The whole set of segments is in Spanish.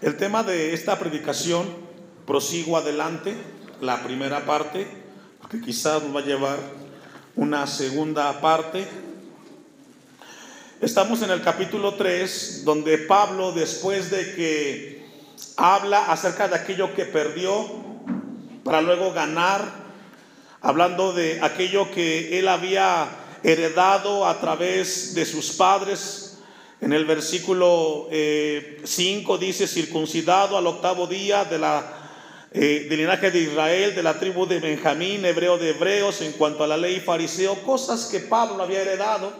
El tema de esta predicación, prosigo adelante, la primera parte, porque quizás nos va a llevar una segunda parte. Estamos en el capítulo 3, donde Pablo, después de que habla acerca de aquello que perdió, para luego ganar, hablando de aquello que él había heredado a través de sus padres. En el versículo 5 eh, dice, circuncidado al octavo día de la, eh, del linaje de Israel, de la tribu de Benjamín, hebreo de hebreos, en cuanto a la ley fariseo, cosas que Pablo había heredado.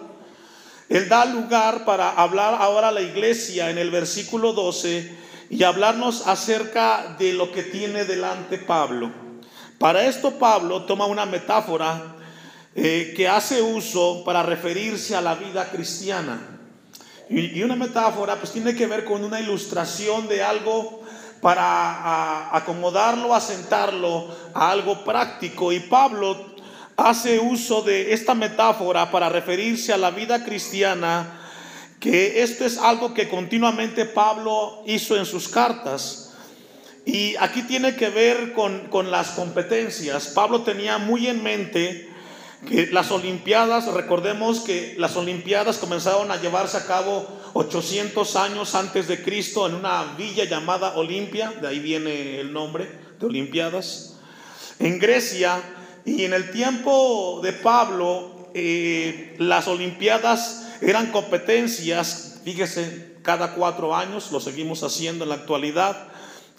Él da lugar para hablar ahora a la iglesia en el versículo 12 y hablarnos acerca de lo que tiene delante Pablo. Para esto Pablo toma una metáfora eh, que hace uso para referirse a la vida cristiana. Y, una metáfora pues tiene que ver con una ilustración de algo para acomodarlo, asentarlo a algo práctico. Y Pablo hace uso de esta metáfora para referirse a la vida cristiana, que esto es algo que continuamente Pablo hizo en sus cartas. Y aquí tiene que ver con, con las competencias. Pablo tenía muy en mente que las Olimpiadas, recordemos que las Olimpiadas comenzaron a llevarse a cabo 800 años antes de Cristo en una villa llamada Olimpia, de ahí viene el nombre de Olimpiadas, en Grecia, y en el tiempo de Pablo, eh, las Olimpiadas eran competencias, fíjese, cada cuatro años, lo seguimos haciendo en la actualidad,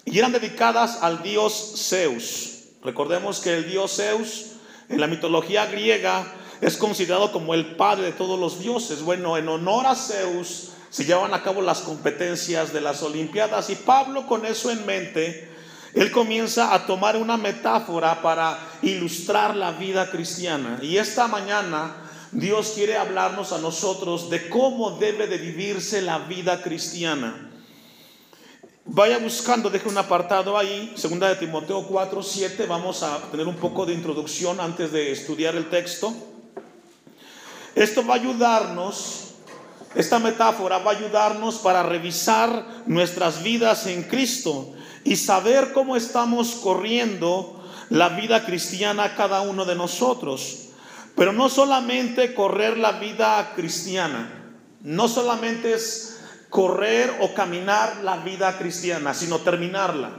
y eran dedicadas al dios Zeus. Recordemos que el dios Zeus en la mitología griega es considerado como el padre de todos los dioses. Bueno, en honor a Zeus se llevan a cabo las competencias de las Olimpiadas y Pablo con eso en mente, él comienza a tomar una metáfora para ilustrar la vida cristiana. Y esta mañana Dios quiere hablarnos a nosotros de cómo debe de vivirse la vida cristiana. Vaya buscando, deje un apartado ahí, segunda de Timoteo 4, 7, vamos a tener un poco de introducción antes de estudiar el texto. Esto va a ayudarnos, esta metáfora va a ayudarnos para revisar nuestras vidas en Cristo y saber cómo estamos corriendo la vida cristiana cada uno de nosotros. Pero no solamente correr la vida cristiana, no solamente es correr o caminar la vida cristiana, sino terminarla.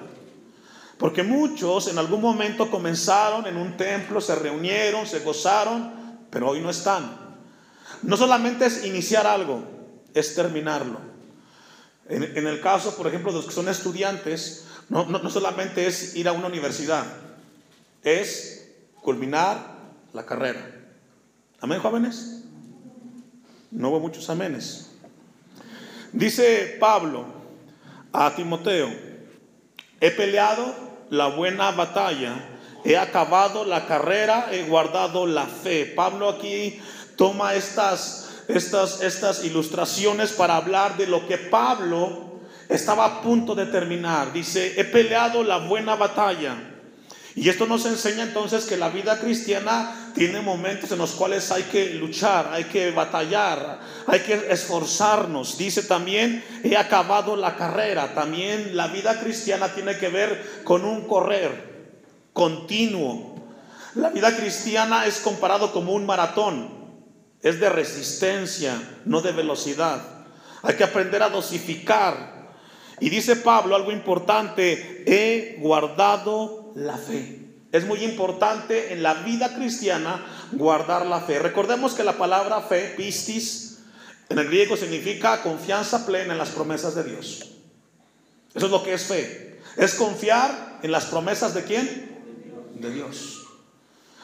Porque muchos en algún momento comenzaron en un templo, se reunieron, se gozaron, pero hoy no están. No solamente es iniciar algo, es terminarlo. En, el caso, por ejemplo, de los que son estudiantes, no, no solamente es ir a una universidad, es culminar la carrera. Amén, jóvenes. No hubo muchos amenes. Dice Pablo a Timoteo, he peleado la buena batalla, he acabado la carrera, he guardado la fe. Pablo aquí toma estas, estas, estas ilustraciones para hablar de lo que Pablo estaba a punto de terminar. Dice, he peleado la buena batalla y esto nos enseña entonces que la vida cristiana tiene momentos en los cuales hay que luchar, hay que batallar, hay que esforzarnos. Dice también, he acabado la carrera. También la vida cristiana tiene que ver con un correr continuo. La vida cristiana es comparado como un maratón. Es de resistencia, no de velocidad. Hay que aprender a dosificar. Y dice Pablo algo importante, he guardado la fe. Es muy importante en la vida cristiana guardar la fe. Recordemos que la palabra fe, pistis, en el griego significa confianza plena en las promesas de Dios. Eso es lo que es fe. Es confiar en las promesas de quién? De Dios.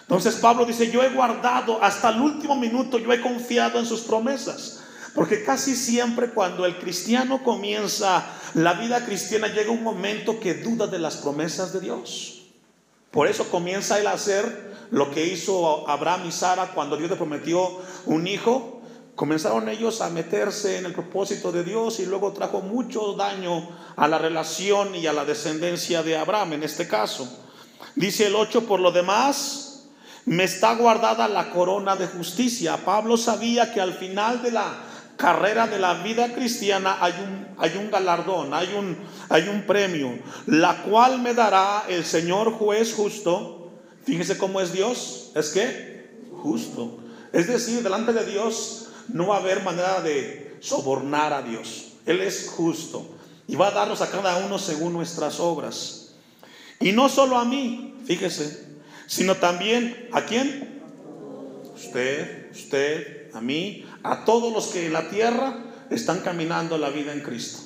Entonces Pablo dice, yo he guardado hasta el último minuto, yo he confiado en sus promesas. Porque casi siempre cuando el cristiano comienza la vida cristiana llega un momento que duda de las promesas de Dios. Por eso comienza él a hacer lo que hizo Abraham y Sara cuando Dios le prometió un hijo. Comenzaron ellos a meterse en el propósito de Dios y luego trajo mucho daño a la relación y a la descendencia de Abraham en este caso. Dice el 8, por lo demás, me está guardada la corona de justicia. Pablo sabía que al final de la carrera de la vida cristiana hay un, hay un galardón, hay un, hay un premio, la cual me dará el Señor juez justo. Fíjese cómo es Dios, es que justo. Es decir, delante de Dios no va a haber manera de sobornar a Dios. Él es justo y va a darnos a cada uno según nuestras obras. Y no solo a mí, fíjese, sino también a quién? Usted, usted, a mí, a todos los que en la tierra están caminando la vida en Cristo.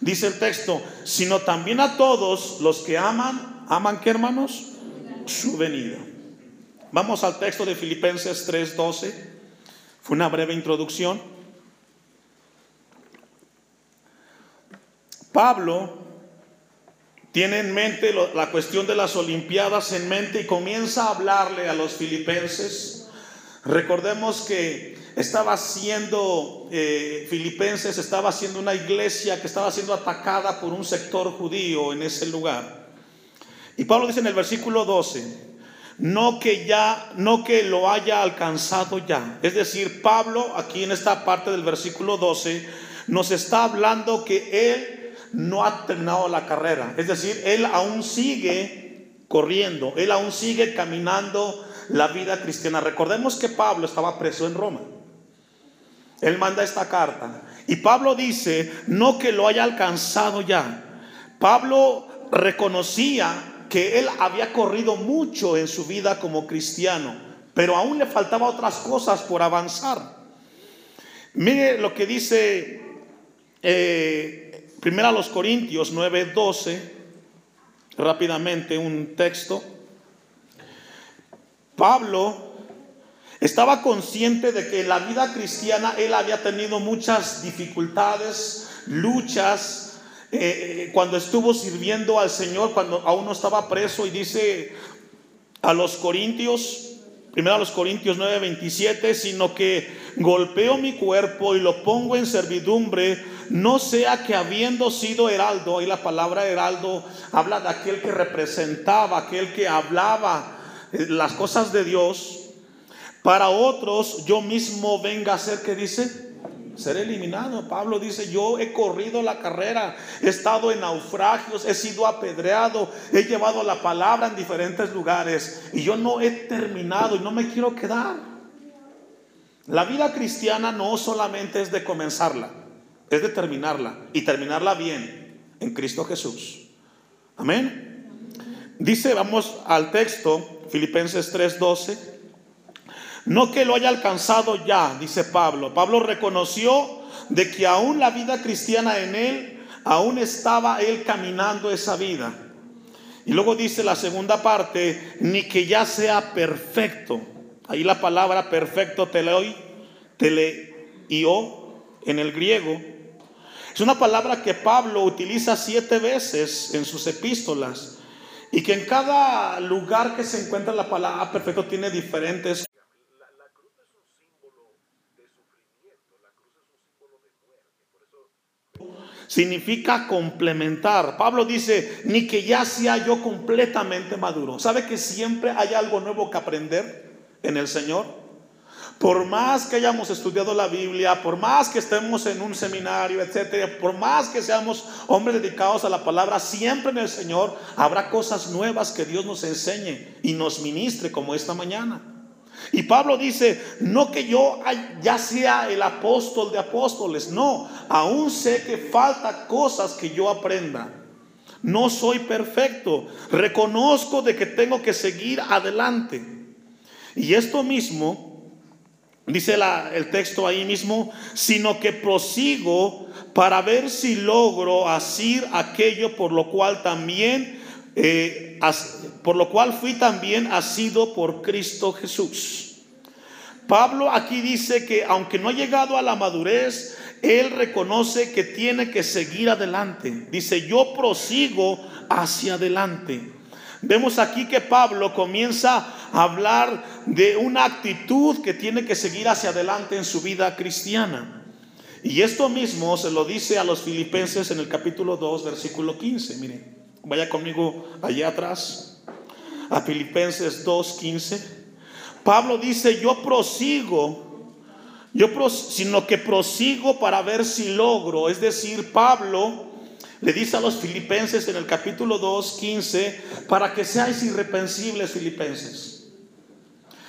Dice el texto, sino también a todos los que aman, aman qué hermanos? Su venida. Vamos al texto de Filipenses 3:12. Fue una breve introducción. Pablo tiene en mente la cuestión de las Olimpiadas en mente y comienza a hablarle a los filipenses. Recordemos que estaba siendo, eh, Filipenses estaba siendo una iglesia que estaba siendo atacada por un sector judío en ese lugar. Y Pablo dice en el versículo 12, no que ya, no que lo haya alcanzado ya. Es decir, Pablo aquí en esta parte del versículo 12 nos está hablando que él no ha terminado la carrera. Es decir, él aún sigue corriendo, él aún sigue caminando la vida cristiana. Recordemos que Pablo estaba preso en Roma. Él manda esta carta. Y Pablo dice, no que lo haya alcanzado ya. Pablo reconocía que él había corrido mucho en su vida como cristiano, pero aún le faltaba otras cosas por avanzar. Mire lo que dice eh, primero a los Corintios 9:12, rápidamente un texto. Pablo estaba consciente de que en la vida cristiana él había tenido muchas dificultades, luchas, eh, eh, cuando estuvo sirviendo al Señor, cuando aún no estaba preso, y dice a los Corintios, primero a los Corintios 9:27, sino que golpeo mi cuerpo y lo pongo en servidumbre, no sea que habiendo sido heraldo, y la palabra heraldo habla de aquel que representaba, aquel que hablaba eh, las cosas de Dios, para otros, yo mismo venga a ser, que dice? Ser eliminado. Pablo dice, yo he corrido la carrera, he estado en naufragios, he sido apedreado, he llevado la palabra en diferentes lugares y yo no he terminado y no me quiero quedar. La vida cristiana no solamente es de comenzarla, es de terminarla y terminarla bien en Cristo Jesús. Amén. Dice, vamos al texto, Filipenses 3:12. No que lo haya alcanzado ya, dice Pablo. Pablo reconoció de que aún la vida cristiana en él, aún estaba él caminando esa vida. Y luego dice la segunda parte, ni que ya sea perfecto. Ahí la palabra perfecto teleoi, teleio en el griego. Es una palabra que Pablo utiliza siete veces en sus epístolas y que en cada lugar que se encuentra la palabra perfecto tiene diferentes significa complementar. Pablo dice, ni que ya sea yo completamente maduro. ¿Sabe que siempre hay algo nuevo que aprender en el Señor? Por más que hayamos estudiado la Biblia, por más que estemos en un seminario, etcétera, por más que seamos hombres dedicados a la palabra, siempre en el Señor habrá cosas nuevas que Dios nos enseñe y nos ministre como esta mañana. Y Pablo dice, no que yo ya sea el apóstol de apóstoles, no, aún sé que falta cosas que yo aprenda. No soy perfecto, reconozco de que tengo que seguir adelante. Y esto mismo, dice el texto ahí mismo, sino que prosigo para ver si logro hacer aquello por lo cual también eh, por lo cual fui también asido por Cristo Jesús. Pablo aquí dice que aunque no ha llegado a la madurez, él reconoce que tiene que seguir adelante. Dice, yo prosigo hacia adelante. Vemos aquí que Pablo comienza a hablar de una actitud que tiene que seguir hacia adelante en su vida cristiana. Y esto mismo se lo dice a los filipenses en el capítulo 2, versículo 15. Miren. Vaya conmigo allá atrás, a Filipenses 2.15. Pablo dice, yo prosigo, Yo sino que prosigo para ver si logro. Es decir, Pablo le dice a los filipenses en el capítulo 2, 15, para que seáis irreprensibles filipenses.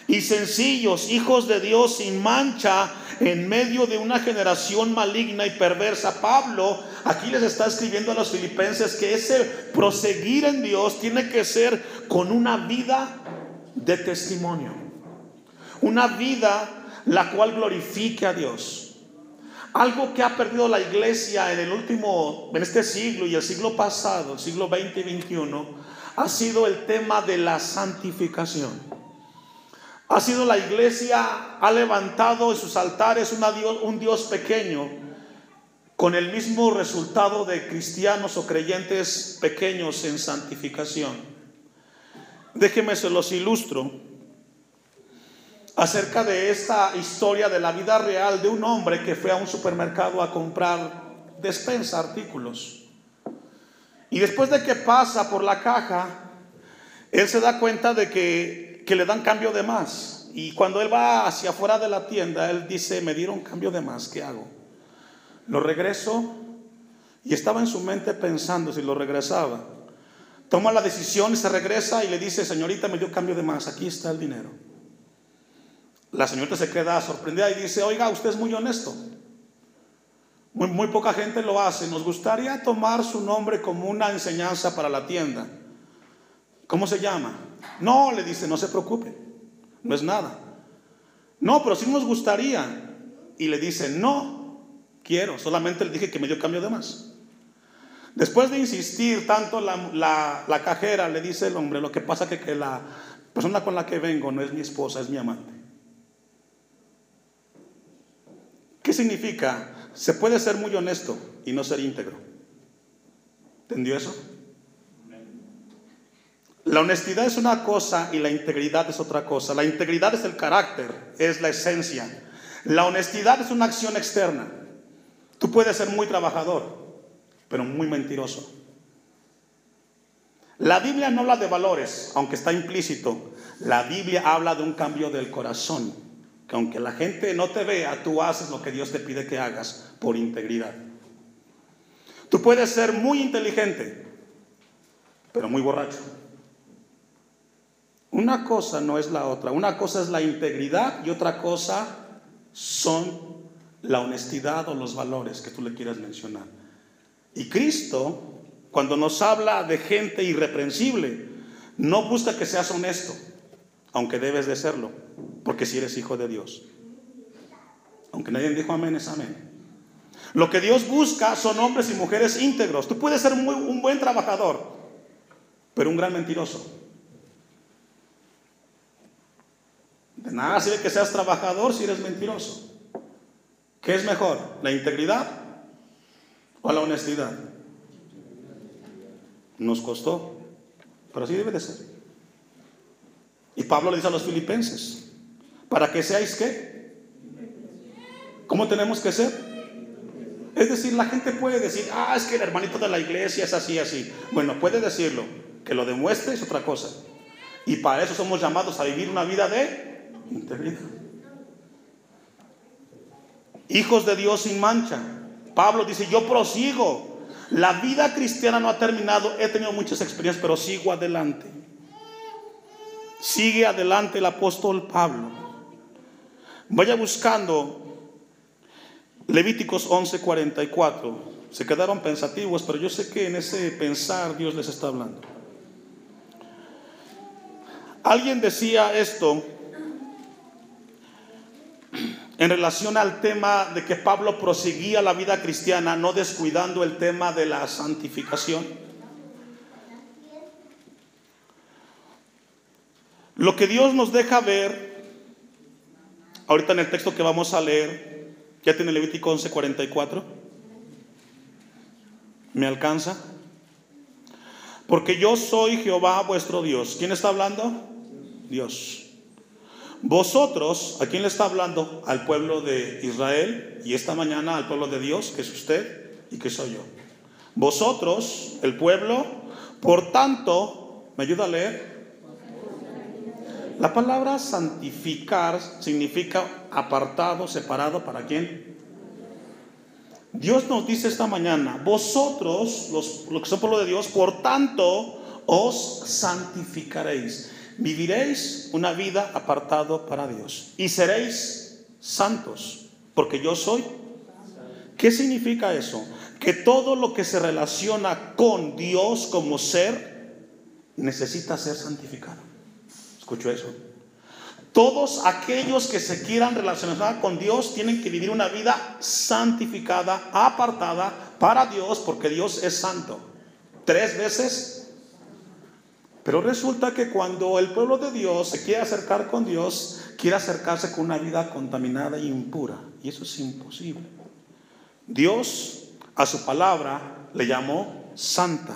Y sencillos, hijos de Dios sin mancha en medio de una generación maligna y perversa. Pablo aquí les está escribiendo a los filipenses que ese proseguir en Dios tiene que ser con una vida de testimonio. Una vida la cual glorifique a Dios. Algo que ha perdido la iglesia en el último, en este siglo y el siglo pasado, el siglo 20 y 21, ha sido el tema de la santificación. Ha sido la iglesia, ha levantado en sus altares un Dios pequeño, con el mismo resultado de cristianos o creyentes pequeños en santificación. Déjenme se los ilustro acerca de esta historia de la vida real de un hombre que fue a un supermercado a comprar despensa, artículos. Y después de que pasa por la caja, él se da cuenta de que, que le dan cambio de más. Y cuando él va hacia afuera de la tienda, él dice, me dieron cambio de más, ¿qué hago? Lo regreso y estaba en su mente pensando si lo regresaba. Toma la decisión y se regresa y le dice, señorita, me dio cambio de más, aquí está el dinero. La señorita se queda sorprendida y dice, oiga, usted es muy honesto. Muy, muy poca gente lo hace. Nos gustaría tomar su nombre como una enseñanza para la tienda. ¿Cómo se llama? No, le dice, no se preocupe, no es nada. No, pero sí nos gustaría. Y le dice, no, quiero, solamente le dije que me dio cambio de más. Después de insistir tanto la, la, cajera, le dice el hombre, lo que pasa que, que la persona con la que vengo no es mi esposa, es mi amante. ¿Qué significa? Se puede ser muy honesto y no ser íntegro. ¿Entendió eso? La honestidad es una cosa y la integridad es otra cosa. La integridad es el carácter, es la esencia. La honestidad es una acción externa. Tú puedes ser muy trabajador, pero muy mentiroso. La Biblia no habla de valores, aunque está implícito. La Biblia habla de un cambio del corazón que aunque la gente no te vea, tú haces lo que Dios te pide que hagas por integridad. Tú puedes ser muy inteligente, pero muy borracho. Una cosa no es la otra. Una cosa es la integridad y otra cosa son la honestidad o los valores que tú le quieras mencionar. Y Cristo, cuando nos habla de gente irreprensible, no busca que seas honesto, aunque debes de serlo porque si eres hijo de Dios. Aunque nadie dijo amén, es amén. Lo que Dios busca son hombres y mujeres íntegros. Tú puedes ser un buen trabajador, pero un gran mentiroso. De nada sirve que seas trabajador si eres mentiroso. ¿Qué es mejor? ¿La integridad o la honestidad? Nos costó, pero así debe de ser. Y Pablo le dice a los filipenses, para que seáis qué? ¿Cómo tenemos que ser? Es decir, la gente puede decir, ah, es que el hermanito de la iglesia es así, así. Bueno, puede decirlo, que lo demuestre es otra cosa. Y para eso somos llamados a vivir una vida de Hijos de Dios sin mancha. Pablo dice, yo prosigo. La vida cristiana no ha terminado. He tenido muchas experiencias, pero sigo adelante. Sigue adelante el apóstol Pablo. Vaya buscando Levíticos 11:44. Se quedaron pensativos, pero yo sé que en ese pensar Dios les está hablando. Alguien decía esto en relación al tema de que Pablo proseguía la vida cristiana, no descuidando el tema de la santificación. Lo que Dios nos deja ver Ahorita en el texto que vamos a leer, ya tiene Levítico 11:44. ¿Me alcanza? Porque yo soy Jehová vuestro Dios. ¿Quién está hablando? Dios. Vosotros, ¿a quién le está hablando? Al pueblo de Israel y esta mañana al pueblo de Dios, que es usted y que soy yo. Vosotros, el pueblo, por tanto, ¿me ayuda a leer? La palabra santificar significa apartado, separado, ¿para quién? Dios nos dice esta mañana, vosotros, los, los que son pueblo de Dios, por tanto, os santificaréis. Viviréis una vida apartado para Dios y seréis santos, porque yo soy. ¿Qué significa eso? Que todo lo que se relaciona con Dios como ser necesita ser santificado. ¿Escucho eso? Todos aquellos que se quieran relacionar con Dios tienen que vivir una vida santificada, apartada para Dios, porque Dios es santo. Tres veces. Pero resulta que cuando el pueblo de Dios se quiere acercar con Dios, quiere acercarse con una vida contaminada e impura. Y eso es imposible. Dios a su palabra le llamó santa.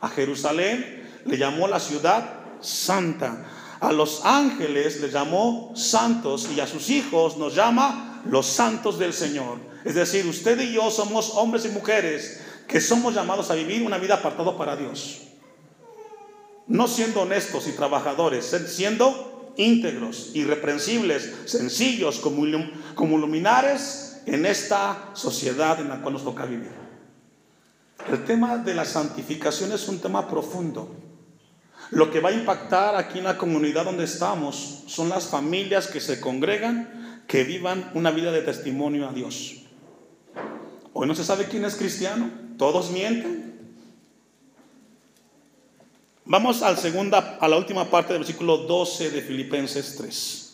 A Jerusalén le llamó la ciudad santa. A los ángeles les llamó santos y a sus hijos nos llama los santos del Señor. Es decir, usted y yo somos hombres y mujeres que somos llamados a vivir una vida apartada para Dios. No siendo honestos y trabajadores, siendo íntegros, irreprensibles, sencillos, como, como luminares en esta sociedad en la cual nos toca vivir. El tema de la santificación es un tema profundo. Lo que va a impactar aquí en la comunidad donde estamos son las familias que se congregan, que vivan una vida de testimonio a Dios. Hoy no se sabe quién es cristiano, todos mienten. Vamos al segunda, a la última parte del versículo 12 de Filipenses 3.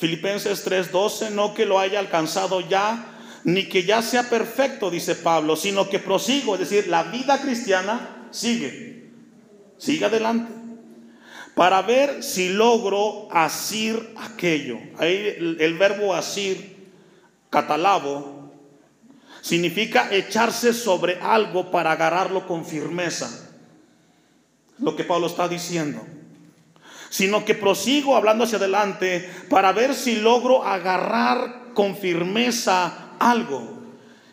Filipenses 3:12, no que lo haya alcanzado ya, ni que ya sea perfecto, dice Pablo, sino que prosigo, es decir, la vida cristiana sigue, sigue adelante, para ver si logro asir aquello. Ahí el, verbo asir, catalabo, significa echarse sobre algo para agarrarlo con firmeza. Lo que Pablo está diciendo. Sino que prosigo hablando hacia adelante para ver si logro agarrar con firmeza algo.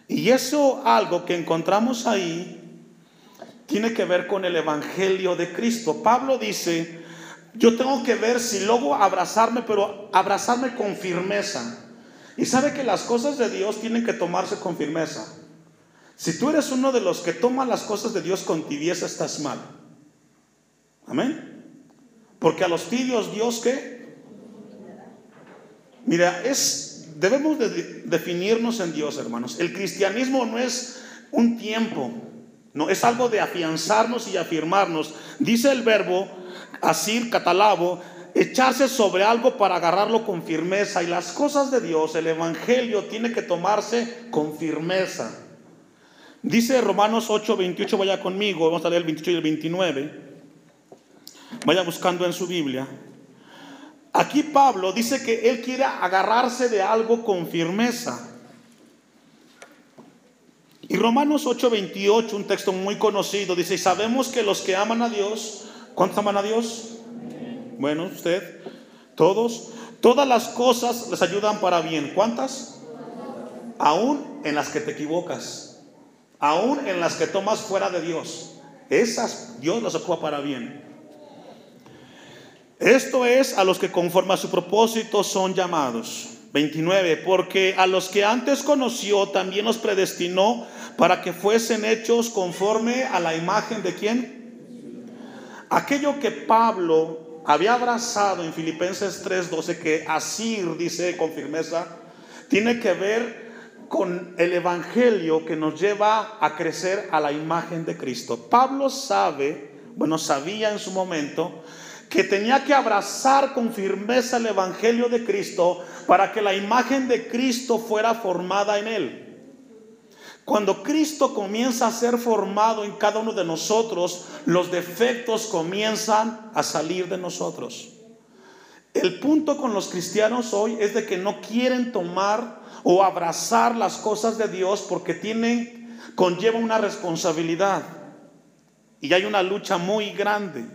Y eso algo que encontramos ahí tiene que ver con el Evangelio de Cristo. Pablo dice, yo tengo que ver si logro abrazarme, pero abrazarme con firmeza. Y sabe que las cosas de Dios tienen que tomarse con firmeza. Si tú eres uno de los que toma las cosas de Dios con tibieza, estás mal. Amén. Porque a los tibios Dios qué? Mira, es debemos de definirnos en Dios, hermanos. El cristianismo no es un tiempo, no es algo de afianzarnos y afirmarnos. Dice el verbo asir catalabo, echarse sobre algo para agarrarlo con firmeza. Y las cosas de Dios, el evangelio tiene que tomarse con firmeza. Dice Romanos 8, 28, vaya conmigo, vamos a leer el 28 y el 29. Vaya buscando en su Biblia. Aquí Pablo dice que él quiere agarrarse de algo con firmeza. Y Romanos 8:28, un texto muy conocido, dice, y sabemos que los que aman a Dios, ¿cuántos aman a Dios? Bueno, usted, todos, todas las cosas les ayudan para bien. ¿Cuántas? Aún en las que te equivocas, aún en las que tomas fuera de Dios. Esas Dios las ocupa para bien. Esto es a los que conforme a su propósito son llamados. 29. Porque a los que antes conoció también los predestinó para que fuesen hechos conforme a la imagen de quién. Aquello que Pablo había abrazado en Filipenses 3:12, que Asir dice con firmeza, tiene que ver con el Evangelio que nos lleva a crecer a la imagen de Cristo. Pablo sabe, bueno, sabía en su momento, que tenía que abrazar con firmeza el Evangelio de Cristo para que la imagen de Cristo fuera formada en él. Cuando Cristo comienza a ser formado en cada uno de nosotros, los defectos comienzan a salir de nosotros. El punto con los cristianos hoy es de que no quieren tomar o abrazar las cosas de Dios porque tienen conlleva una responsabilidad. Y hay una lucha muy grande.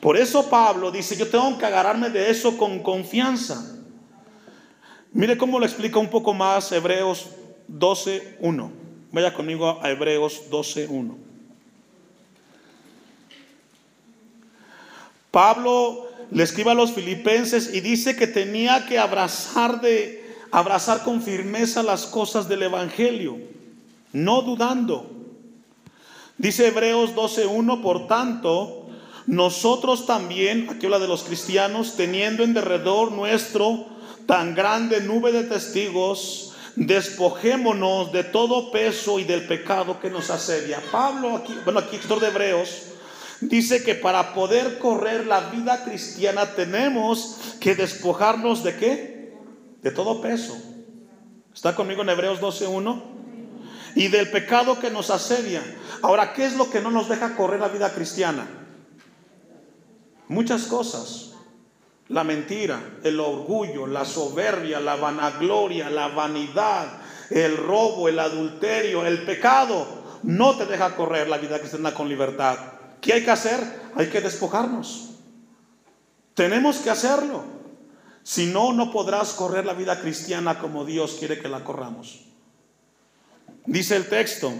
Por eso Pablo dice, yo tengo que agarrarme de eso con confianza. Mire cómo lo explica un poco más Hebreos 12.1. Vaya conmigo a Hebreos 12.1. Pablo le escribe a los filipenses y dice que tenía que abrazar de abrazar con firmeza las cosas del evangelio, no dudando. Dice Hebreos 12:1, por tanto, nosotros también, aquí habla de los cristianos, teniendo en derredor nuestro tan grande nube de testigos, despojémonos de todo peso y del pecado que nos asedia. Pablo, aquí, bueno, aquí, escritor de Hebreos, dice que para poder correr la vida cristiana tenemos que despojarnos de qué? De todo peso. ¿Está conmigo en Hebreos 12.1? Y del pecado que nos asedia. Ahora, ¿qué es lo que no nos deja correr la vida cristiana? Muchas cosas. La mentira, el orgullo, la soberbia, la vanagloria, la vanidad, el robo, el adulterio, el pecado. No te deja correr la vida cristiana con libertad. ¿Qué hay que hacer? Hay que despojarnos. Tenemos que hacerlo. Si no, no podrás correr la vida cristiana como Dios quiere que la corramos. Dice el texto,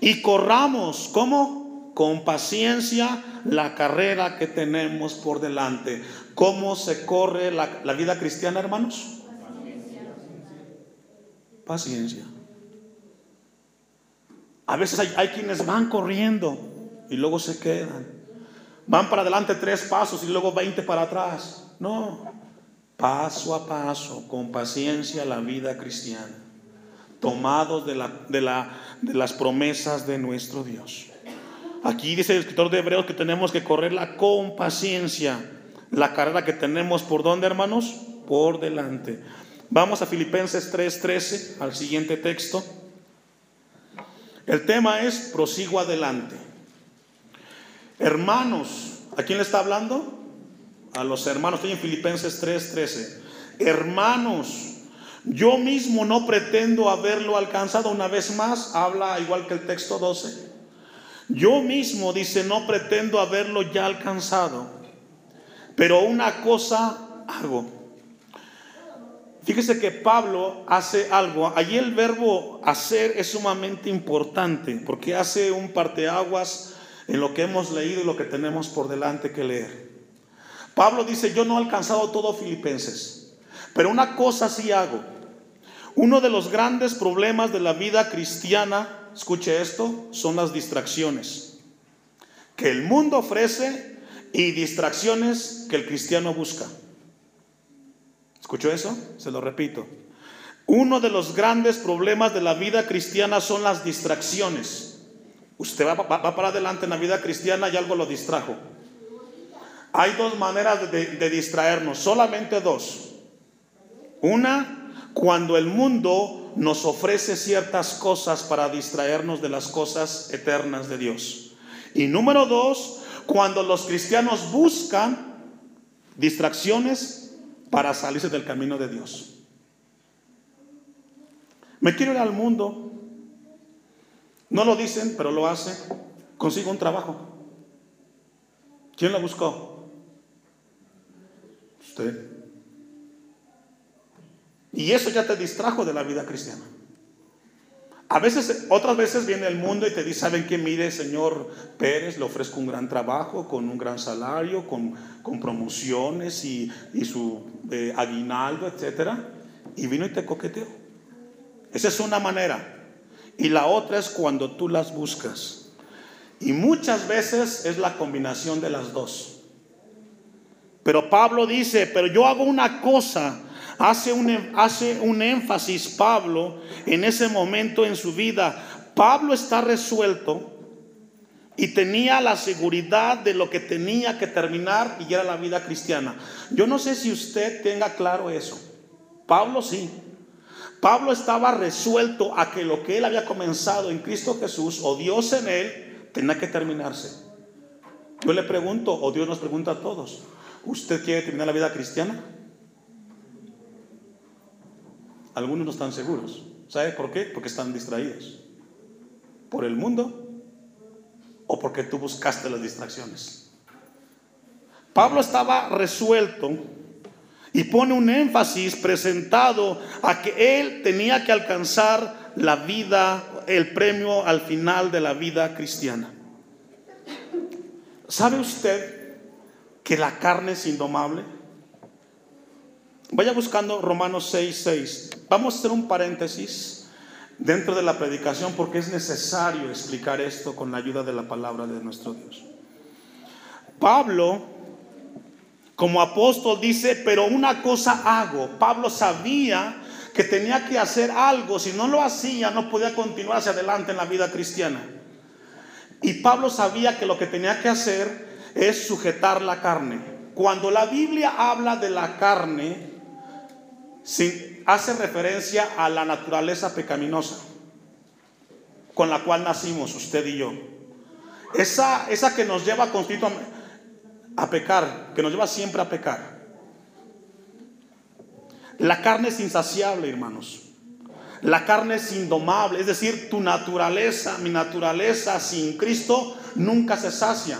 y corramos, ¿cómo? Con paciencia la carrera que tenemos por delante. ¿Cómo se corre la, la vida cristiana, hermanos? Paciencia. A veces hay, hay quienes van corriendo y luego se quedan. Van para adelante tres pasos y luego veinte para atrás. No, paso a paso, con paciencia la vida cristiana, tomados de, la, de, la, de las promesas de nuestro Dios. Aquí dice el escritor de Hebreos que tenemos que correrla con paciencia, la carrera que tenemos por dónde, hermanos? Por delante. Vamos a Filipenses 3:13, al siguiente texto. El tema es prosigo adelante. Hermanos, ¿a quién le está hablando? A los hermanos, estoy en Filipenses 3:13. Hermanos, yo mismo no pretendo haberlo alcanzado una vez más, habla igual que el texto 12. Yo mismo, dice, no pretendo haberlo ya alcanzado, pero una cosa hago. Fíjese que Pablo hace algo. Allí el verbo hacer es sumamente importante porque hace un parteaguas en lo que hemos leído y lo que tenemos por delante que leer. Pablo dice, yo no he alcanzado todo Filipenses, pero una cosa sí hago. Uno de los grandes problemas de la vida cristiana, escuche esto, son las distracciones que el mundo ofrece y distracciones que el cristiano busca. ¿Escuchó eso? Se lo repito. Uno de los grandes problemas de la vida cristiana son las distracciones Usted va, para adelante en la vida cristiana y algo lo distrajo. Hay dos maneras de, de distraernos, solamente dos. Una, cuando el mundo nos ofrece ciertas cosas para distraernos de las cosas eternas de Dios. Y número dos, cuando los cristianos buscan distracciones para salirse del camino de Dios. Me quiero ir al mundo, no lo dicen, pero lo hacen. Consigo un trabajo. ¿Quién lo buscó? Usted. Y eso ya te distrajo de la vida cristiana. A veces, otras veces viene el mundo y te dice, ¿saben qué? Mire, señor Pérez, le ofrezco un gran trabajo, con un gran salario, con, con promociones y, su eh, aguinaldo, etc. Y vino y te coqueteó. Esa es una manera y la otra es cuando tú las buscas. Y muchas veces es la combinación de las dos. Pero Pablo dice, pero yo hago una cosa, hace un, hace un énfasis Pablo en ese momento en su vida. Pablo está resuelto y tenía la seguridad de lo que tenía que terminar y era la vida cristiana. Yo no sé si usted tenga claro eso. Pablo sí. Pablo estaba resuelto a que lo que él había comenzado en Cristo Jesús o Dios en él tenía que terminarse. Yo le pregunto, o Dios nos pregunta a todos, ¿usted quiere terminar la vida cristiana? Algunos no están seguros. ¿Sabe por qué? Porque están distraídos. ¿Por el mundo? ¿O porque tú buscaste las distracciones? Pablo estaba resuelto y pone un énfasis presentado a que él tenía que alcanzar la vida, el premio al final de la vida cristiana. ¿Sabe usted que la carne es indomable? Vaya buscando Romanos 6, 6. Vamos a hacer un paréntesis dentro de la predicación porque es necesario explicar esto con la ayuda de la palabra de nuestro Dios. Pablo, como apóstol, dice, pero una cosa hago. Pablo sabía que tenía que hacer algo, si no lo hacía no podía continuar hacia adelante en la vida cristiana. Y Pablo sabía que lo que tenía que hacer es sujetar la carne. Cuando la Biblia habla de la carne, hace referencia a la naturaleza pecaminosa con la cual nacimos usted y yo. Esa, esa que nos lleva a pecar, que nos lleva siempre a pecar. La carne es insaciable, hermanos. La carne es indomable, es decir, tu naturaleza, mi naturaleza sin Cristo nunca se sacia.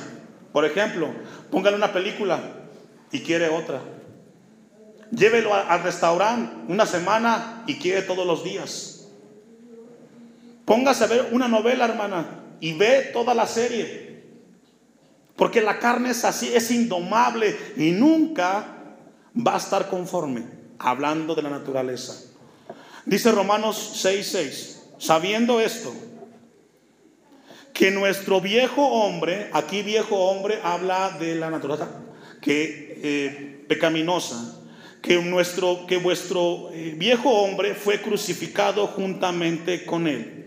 Por ejemplo, póngale una película y quiere otra. Llévelo al restaurante una semana y quiere todos los días. Póngase a ver una novela, hermana, y ve toda la serie. Porque la carne es así, es indomable y nunca va a estar conforme, hablando de la naturaleza. Dice Romanos 6:6, sabiendo esto, que nuestro viejo hombre, aquí viejo hombre habla de la naturaleza que eh, pecaminosa, que, nuestro, que vuestro eh, viejo hombre fue crucificado juntamente con él.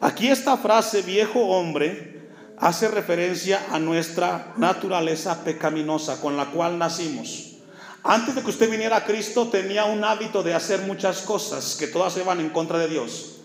Aquí esta frase viejo hombre hace referencia a nuestra naturaleza pecaminosa con la cual nacimos. Antes de que usted viniera a Cristo tenía un hábito de hacer muchas cosas que todas se van en contra de Dios.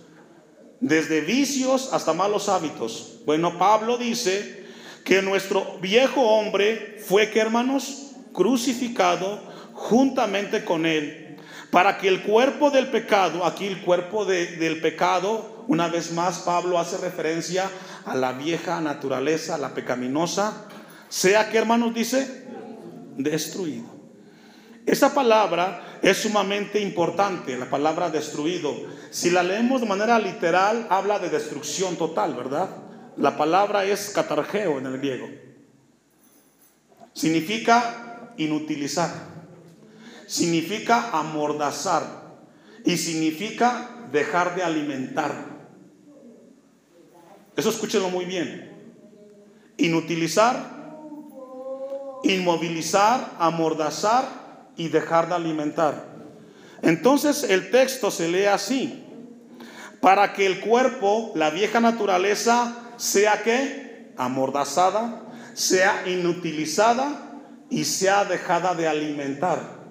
Desde vicios hasta malos hábitos. Bueno, Pablo dice que nuestro viejo hombre fue que hermanos crucificado juntamente con él, para que el cuerpo del pecado, aquí el cuerpo del pecado, una vez más Pablo hace referencia a la vieja naturaleza, la pecaminosa, sea que hermanos dice, destruido. Esa palabra es sumamente importante, la palabra destruido. Si la leemos de manera literal, habla de destrucción total, ¿verdad? La palabra es catargeo en el griego. Significa inutilizar significa amordazar y significa dejar de alimentar. Eso escúchenlo muy bien. Inutilizar, inmovilizar, amordazar y dejar de alimentar. Entonces el texto se lee así. Para que el cuerpo, la vieja naturaleza, sea que amordazada, sea inutilizada y sea dejada de alimentar.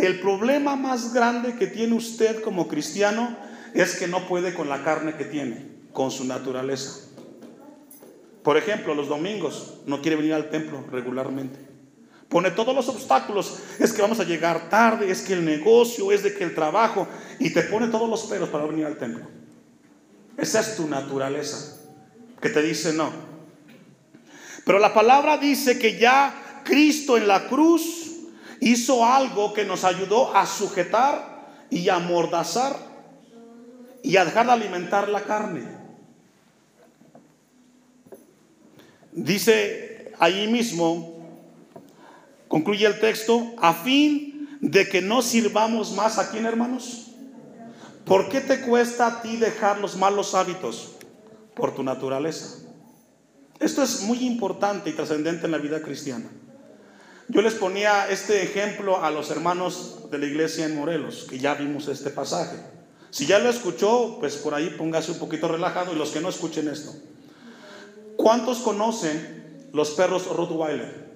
El problema más grande que tiene usted como cristiano es que no puede con la carne que tiene, con su naturaleza. Por ejemplo, los domingos no quiere venir al templo regularmente. Pone todos los obstáculos. Es que vamos a llegar tarde, es que el negocio, es de que el trabajo. Y te pone todos los peros para venir al templo. Esa es tu naturaleza. Que te dice no. Pero la palabra dice que ya Cristo en la cruz hizo algo que nos ayudó a sujetar y a amordazar y a dejar de alimentar la carne. Dice ahí mismo, concluye el texto, a fin de que no sirvamos más a quién, hermanos. ¿Por qué te cuesta a ti dejar los malos hábitos? Por tu naturaleza. Esto es muy importante y trascendente en la vida cristiana. Yo les ponía este ejemplo a los hermanos de la iglesia en Morelos, que ya vimos este pasaje. Si ya lo escuchó, pues por ahí póngase un poquito relajado y los que no escuchen esto. ¿Cuántos conocen los perros Rottweiler?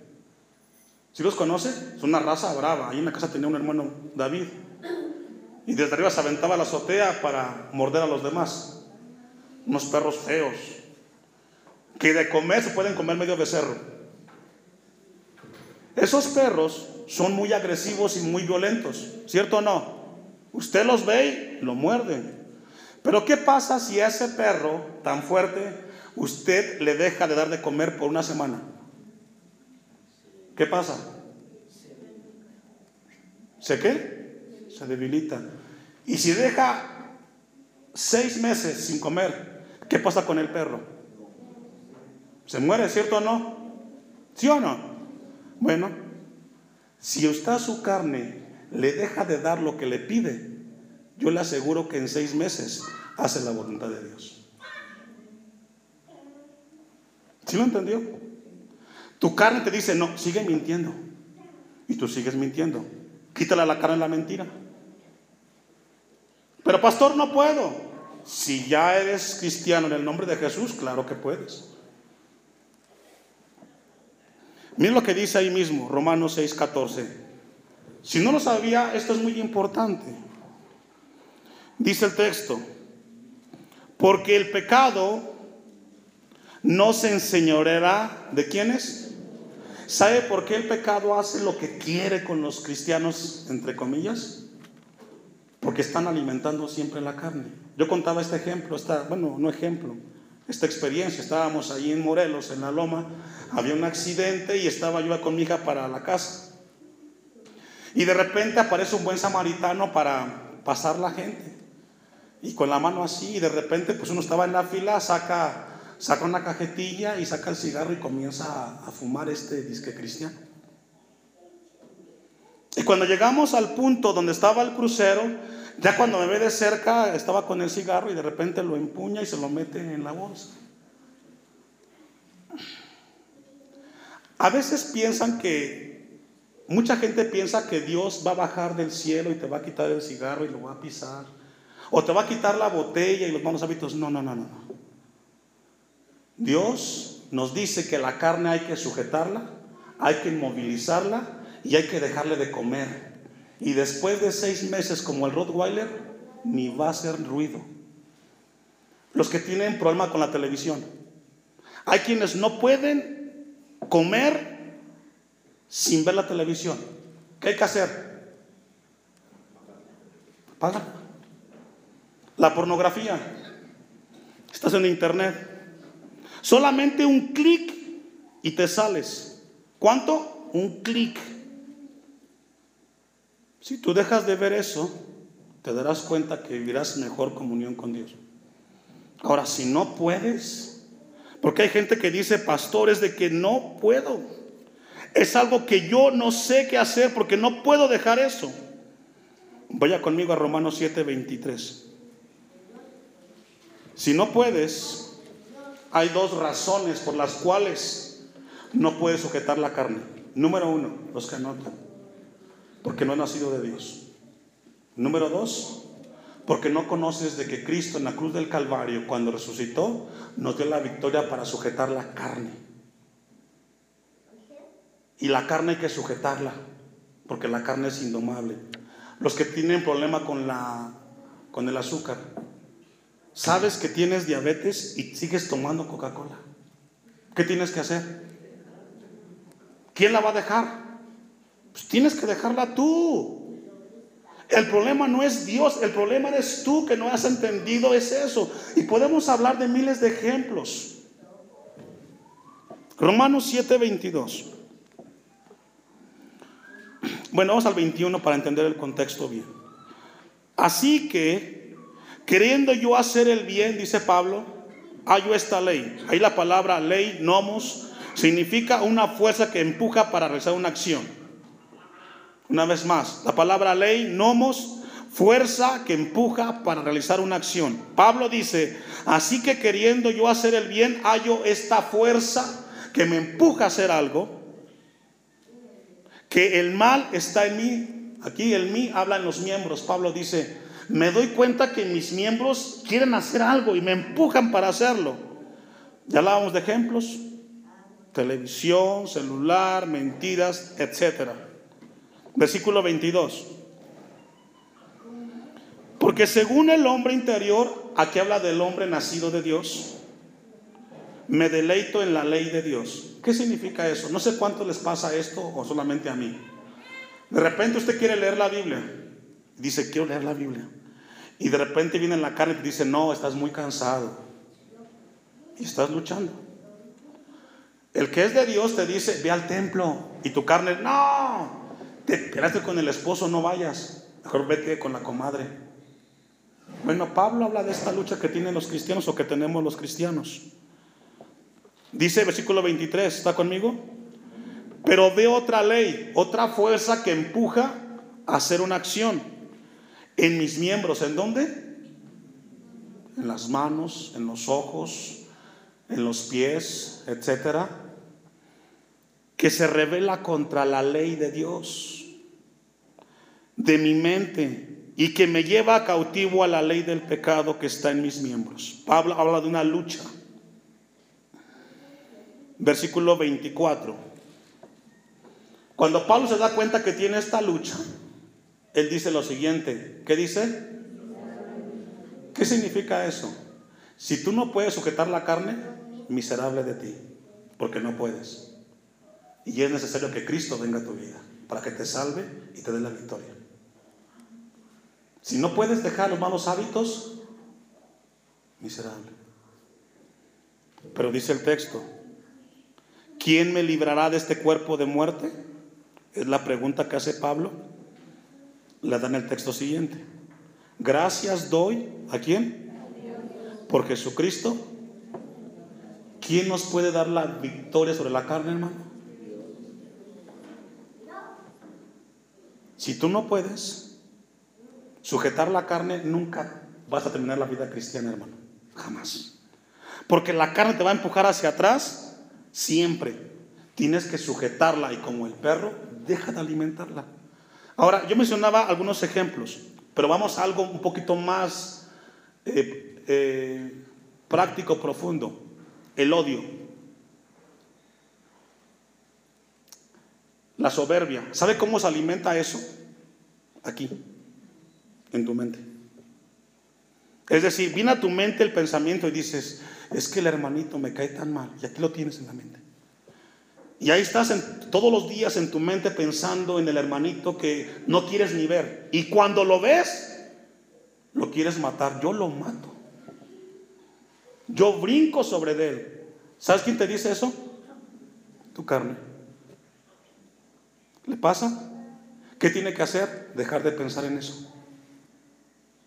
¿Sí los conoce? Es una raza brava. Ahí en la casa tenía un hermano David. Y desde arriba se aventaba la azotea para morder a los demás. Unos perros feos. Que de comer se pueden comer medio becerro. Esos perros son muy agresivos y muy violentos, ¿cierto o no? Usted los ve y lo muerden. Pero ¿qué pasa si a ese perro tan fuerte usted le deja de dar de comer por una semana? ¿Qué pasa? ¿Se qué? Se debilita. Y si deja seis meses sin comer, ¿qué pasa con el perro? ¿Se muere, cierto o no? ¿Sí o no? Bueno, si usted a su carne le deja de dar lo que le pide, yo le aseguro que en seis meses hace la voluntad de Dios. ¿Sí lo entendió? Tu carne te dice, no, sigue mintiendo. Y tú sigues mintiendo. Quítale la carne la mentira. Pero pastor, no puedo. Si ya eres cristiano en el nombre de Jesús, claro que puedes. Mira lo que dice ahí mismo, Romanos 6:14. Si no lo sabía, esto es muy importante. Dice el texto, porque el pecado no se enseñoreará de quiénes. ¿Sabe por qué el pecado hace lo que quiere con los cristianos, entre comillas? Porque están alimentando siempre la carne. Yo contaba este ejemplo, esta, bueno, no ejemplo, esta experiencia. Estábamos allí en Morelos, en la Loma, había un accidente y estaba yo con mi hija para la casa. Y de repente aparece un buen samaritano para pasar la gente. Y con la mano así, y de repente pues uno estaba en la fila, saca, saca una cajetilla y saca el cigarro y comienza a, a fumar este disque cristiano. Y cuando llegamos al punto donde estaba el crucero, ya cuando me ve de cerca, estaba con el cigarro y de repente lo empuña y se lo mete en la bolsa. A veces piensan que, mucha gente piensa que Dios va a bajar del cielo y te va a quitar el cigarro y lo va a pisar. O te va a quitar la botella y los malos hábitos. No, no, no, no. Dios nos dice que la carne hay que sujetarla, hay que inmovilizarla y hay que dejarle de comer. Y después de seis meses como el Rottweiler, ni va a hacer ruido. Los que tienen problema con la televisión. Hay quienes no pueden comer sin ver la televisión. ¿Qué hay que hacer? Apaga. La pornografía. Estás en internet. Solamente un clic y te sales. ¿Cuánto? Un clic. Si tú dejas de ver eso, te darás cuenta que vivirás mejor comunión con Dios. Ahora, si no puedes, porque hay gente que dice, pastores, de que no puedo. Es algo que yo no sé qué hacer porque no puedo dejar eso. Vaya conmigo a Romanos 7:23. Si no puedes, hay dos razones por las cuales no puedes sujetar la carne. Número uno, los que anotan porque no has nacido de Dios. Número dos, porque no conoces de que Cristo en la cruz del Calvario, cuando resucitó, nos dio la victoria para sujetar la carne. Y la carne hay que sujetarla, porque la carne es indomable. Los que tienen problema con, la, con el azúcar, sabes que tienes diabetes y sigues tomando Coca-Cola. ¿Qué tienes que hacer? ¿Quién la va a dejar? Pues tienes que dejarla tú. El problema no es Dios, el problema eres tú que no has entendido es eso. Y podemos hablar de miles de ejemplos. Romanos 7:22. Bueno, vamos al 21 para entender el contexto bien. Así que, queriendo yo hacer el bien, dice Pablo, hallo esta ley. Ahí la palabra ley, nomos, significa una fuerza que empuja para realizar una acción. Una vez más, la palabra ley, nomos, fuerza que empuja para realizar una acción. Pablo dice, así que queriendo yo hacer el bien, hallo esta fuerza que me empuja a hacer algo, que el mal está en mí. Aquí el mí habla en los miembros. Pablo dice, me doy cuenta que mis miembros quieren hacer algo y me empujan para hacerlo. Ya hablábamos de ejemplos, televisión, celular, mentiras, etcétera. Versículo 22. Porque según el hombre interior, aquí habla del hombre nacido de Dios, me deleito en la ley de Dios. ¿Qué significa eso? No sé cuánto les pasa esto o solamente a mí. De repente usted quiere leer la Biblia. Dice, quiero leer la Biblia. Y de repente viene en la carne y dice, no, estás muy cansado. Y estás luchando. El que es de Dios te dice, ve al templo. Y tu carne, no, te quedaste con el esposo, no vayas. Mejor vete con la comadre. Bueno, Pablo habla de esta lucha que tienen los cristianos o que tenemos los cristianos. Dice versículo 23, ¿está conmigo? Pero veo otra ley, otra fuerza que empuja a hacer una acción en mis miembros. ¿En dónde? En las manos, en los ojos, en los pies, etcétera, que se revela contra la ley de Dios, de mi mente, y que me lleva cautivo a la ley del pecado que está en mis miembros. Pablo habla de una lucha. Versículo 24. Cuando Pablo se da cuenta que tiene esta lucha, él dice lo siguiente. ¿Qué dice? ¿Qué significa eso? Si tú no puedes sujetar la carne, miserable de ti, porque no puedes. Y es necesario que Cristo venga a tu vida para que te salve y te dé la victoria. Si no puedes dejar los malos hábitos, miserable. Pero dice el texto, ¿quién me librará de este cuerpo de muerte? Es la pregunta que hace Pablo. Le dan el texto siguiente. Gracias doy a quién? Por Jesucristo. ¿Quién nos puede dar la victoria sobre la carne, hermano? Si tú no puedes sujetar la carne, nunca vas a terminar la vida cristiana, hermano. Jamás. Porque la carne te va a empujar hacia atrás siempre. Tienes que sujetarla y como el perro, deja de alimentarla. Ahora, yo mencionaba algunos ejemplos, pero vamos a algo un poquito más eh, eh, práctico, profundo. El odio. La soberbia. ¿Sabe cómo se alimenta eso? Aquí, en tu mente. Es decir, viene a tu mente el pensamiento y dices, es que el hermanito me cae tan mal. Y aquí lo tienes en la mente. Y ahí estás en, todos los días en tu mente pensando en el hermanito que no quieres ni ver. Y cuando lo ves, lo quieres matar. Yo lo mato. Yo brinco sobre él. ¿Sabes quién te dice eso? Tu carne. ¿Le pasa? ¿Qué tiene que hacer? Dejar de pensar en eso.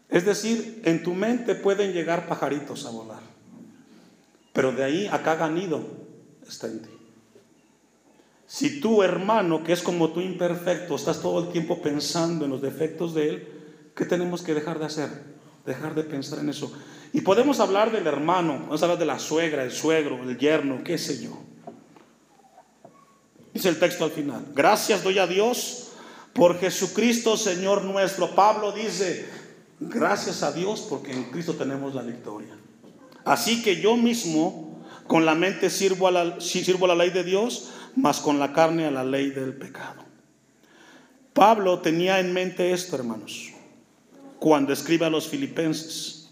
Es decir, en tu mente pueden llegar pajaritos a volar. Pero de ahí acá ganido está en ti. Si tu hermano, que es como tú imperfecto, estás todo el tiempo pensando en los defectos de él, ¿qué tenemos que dejar de hacer? Dejar de pensar en eso. Y podemos hablar del hermano, podemos hablar de la suegra, el suegro, el yerno, qué sé yo. Dice el texto al final. Gracias doy a Dios por Jesucristo Señor nuestro. Pablo dice, gracias a Dios porque en Cristo tenemos la victoria. Así que yo mismo con la mente sirvo a la, sirvo a la ley de Dios mas con la carne a la ley del pecado. Pablo tenía en mente esto, hermanos, cuando escribe a los filipenses.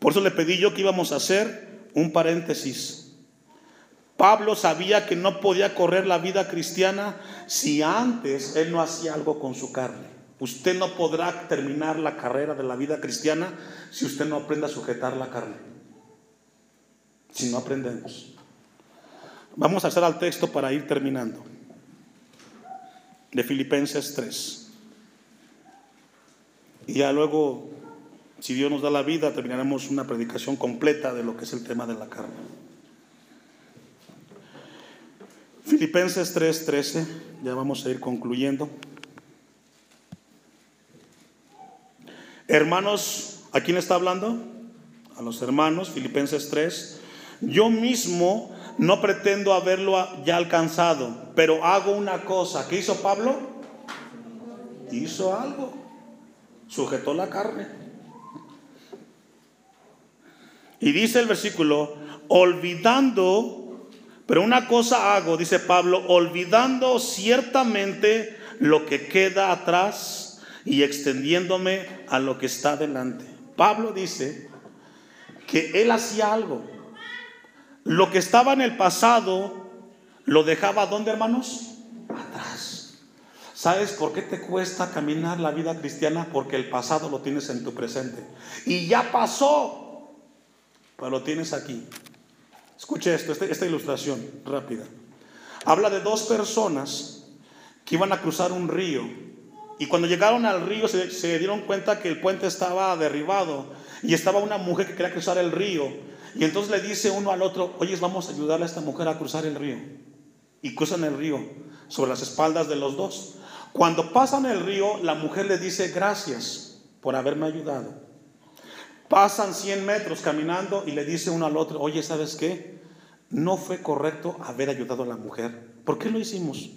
Por eso le pedí yo que íbamos a hacer un paréntesis. Pablo sabía que no podía correr la vida cristiana si antes él no hacía algo con su carne. Usted no podrá terminar la carrera de la vida cristiana si usted no aprende a sujetar la carne. Si no aprendemos. Vamos a hacer al texto para ir terminando. De Filipenses 3. Y ya luego, si Dios nos da la vida, terminaremos una predicación completa de lo que es el tema de la carne. Filipenses 3:13, ya vamos a ir concluyendo. Hermanos, ¿a quién está hablando? A los hermanos, Filipenses 3. Yo mismo no pretendo haberlo ya alcanzado, pero hago una cosa. ¿Qué hizo Pablo? Hizo algo. Sujetó la carne. Y dice el versículo, olvidando, pero una cosa hago, dice Pablo, olvidando ciertamente lo que queda atrás y extendiéndome a lo que está delante. Pablo dice que él hacía algo lo que estaba en el pasado lo dejaba ¿dónde, hermanos? Atrás. ¿Sabes por qué te cuesta caminar la vida cristiana? Porque el pasado lo tienes en tu presente. Y ya pasó, pero lo tienes aquí. Escuche esto, este, esta ilustración rápida. Habla de dos personas que iban a cruzar un río. Y cuando llegaron al río se, se dieron cuenta que el puente estaba derribado y estaba una mujer que quería cruzar el río. Y entonces le dice uno al otro, oye, vamos a ayudarle a esta mujer a cruzar el río. y cruzan el río sobre las espaldas de los dos. Cuando pasan el río, la mujer le dice gracias por haberme ayudado. Pasan 100 metros caminando y le dice uno al otro, oye, ¿sabes qué? No fue correcto haber ayudado a la mujer. ¿Por qué lo hicimos?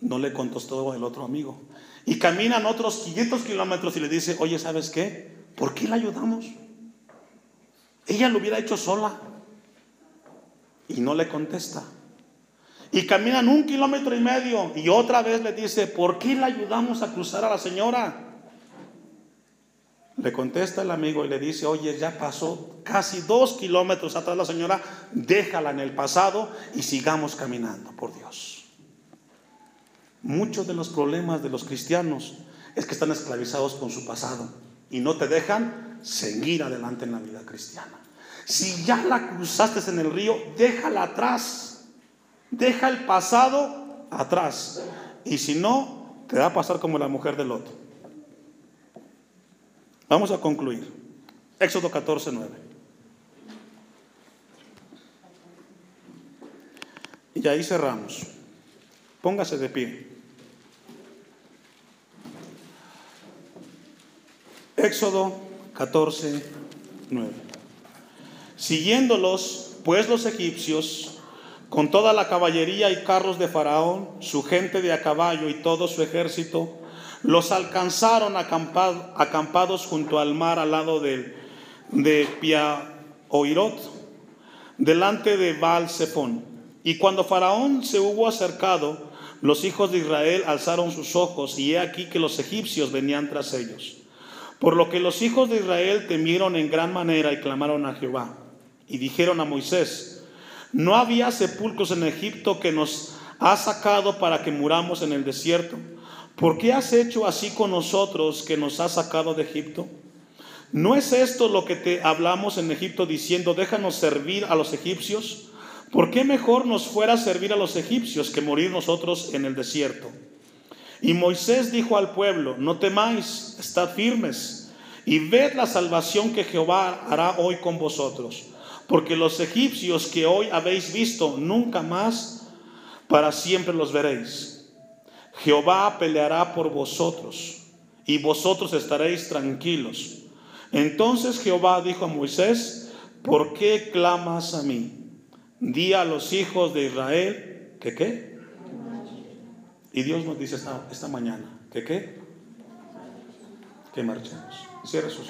No le contestó el otro amigo. Y caminan otros 500 kilómetros y le dice, oye, ¿sabes qué? ¿Por qué la ayudamos? Ella lo hubiera hecho sola. Y no le contesta. Y caminan un kilómetro y medio y otra vez le dice, ¿por qué la ayudamos a cruzar a la señora? Le contesta el amigo y le dice, oye, ya pasó casi dos kilómetros atrás la señora, déjala en el pasado y sigamos caminando, por Dios. Muchos de los problemas de los cristianos es que están esclavizados con su pasado y no te dejan seguir adelante en la vida cristiana. Si ya la cruzaste en el río, déjala atrás. Deja el pasado atrás. Y si no, te va a pasar como la mujer del otro. Vamos a concluir. Éxodo 14, 9. Y ahí cerramos. Póngase de pie. Éxodo 14, 9. Siguiéndolos, pues los egipcios, con toda la caballería y carros de Faraón, su gente de a caballo y todo su ejército, los alcanzaron acampados junto al mar al lado de, de Piaoirot, delante de Baal Zephon. Y cuando Faraón se hubo acercado, los hijos de Israel alzaron sus ojos y he aquí que los egipcios venían tras ellos. Por lo que los hijos de Israel temieron en gran manera y clamaron a Jehová. Y dijeron a Moisés, ¿no había sepulcros en Egipto que nos ha sacado para que muramos en el desierto? ¿Por qué has hecho así con nosotros que nos has sacado de Egipto? ¿No es esto lo que te hablamos en Egipto diciendo, déjanos servir a los egipcios? ¿Por qué mejor nos fuera servir a los egipcios que morir nosotros en el desierto? Y Moisés dijo al pueblo, no temáis, estad firmes y ved la salvación que Jehová hará hoy con vosotros. Porque los egipcios que hoy habéis visto, nunca más para siempre los veréis. Jehová peleará por vosotros y vosotros estaréis tranquilos. Entonces Jehová dijo a Moisés, ¿por qué clamas a mí? Di a los hijos de Israel que qué. Y Dios nos dice esta, esta mañana, ¿que qué? Que marchemos. Cierra sus